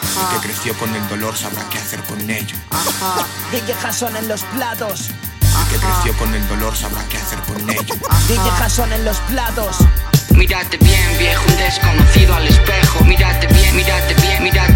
El que creció con el dolor sabrá qué hacer con ello. Ajá. DJ Jason en los platos. El que creció con el dolor sabrá qué hacer con ello. DJ Jason en los platos. Mírate bien, viejo, un desconocido al espejo. Mírate bien, mírate bien, mírate bien, mírate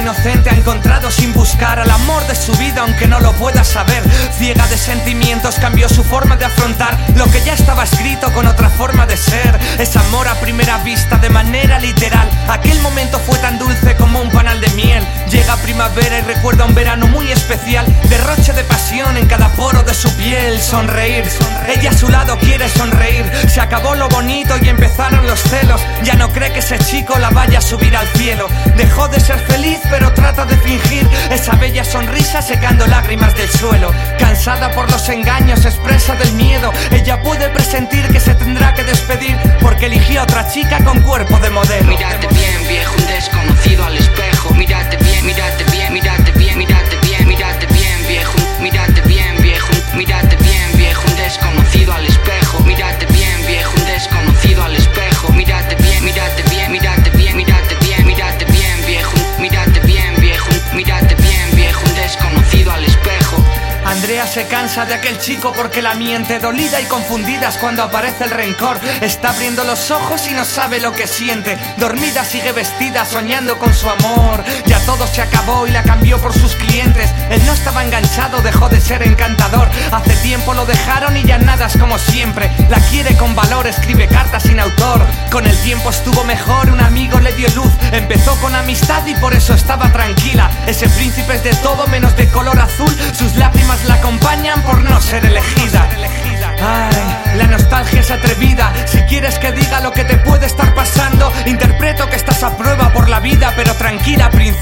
inocente ha encontrado sin buscar al amor de su vida aunque no lo pueda saber. Ciega de sentimientos cambió su forma de afrontar lo que ya estaba escrito con otra forma de ser. Es amor a primera vista de manera literal. Aquel momento fue tan dulce como un panal de miel. Llega primavera y recuerda un verano muy especial. Derroche de pasión en cada poro de su piel. Sonreír, ella su. Acabó lo bonito y empezaron los celos. Ya no cree que ese chico la vaya a subir al cielo. Dejó de ser feliz, pero trata de fingir esa bella sonrisa secando lágrimas del suelo. Cansada por los engaños, expresa del miedo. Ella puede presentir que se tendrá que despedir porque eligió a otra chica con cuerpo de modelo. Mírate bien, viejo, un desconocido se cansa de aquel chico porque la miente dolida y confundidas cuando aparece el rencor. Está abriendo los ojos y no sabe lo que siente. Dormida sigue vestida soñando con su amor. Ya todo se acabó y la cambió por sus clientes. Él no estaba enganchado, dejó de ser encantador. Hace tiempo lo dejaron y ya nada es como siempre. La quiere con valor, escribe cartas sin autor. Con el tiempo estuvo mejor, un amigo le dio luz. Empezó con amistad y por eso estaba tranquila. Ese príncipe es de todo menos de color azul. Sus por ser elegida. Ay, la nostalgia es atrevida. Si quieres que diga lo que te puede estar pasando, interpreto que estás a prueba por la vida, pero tranquila, princesa,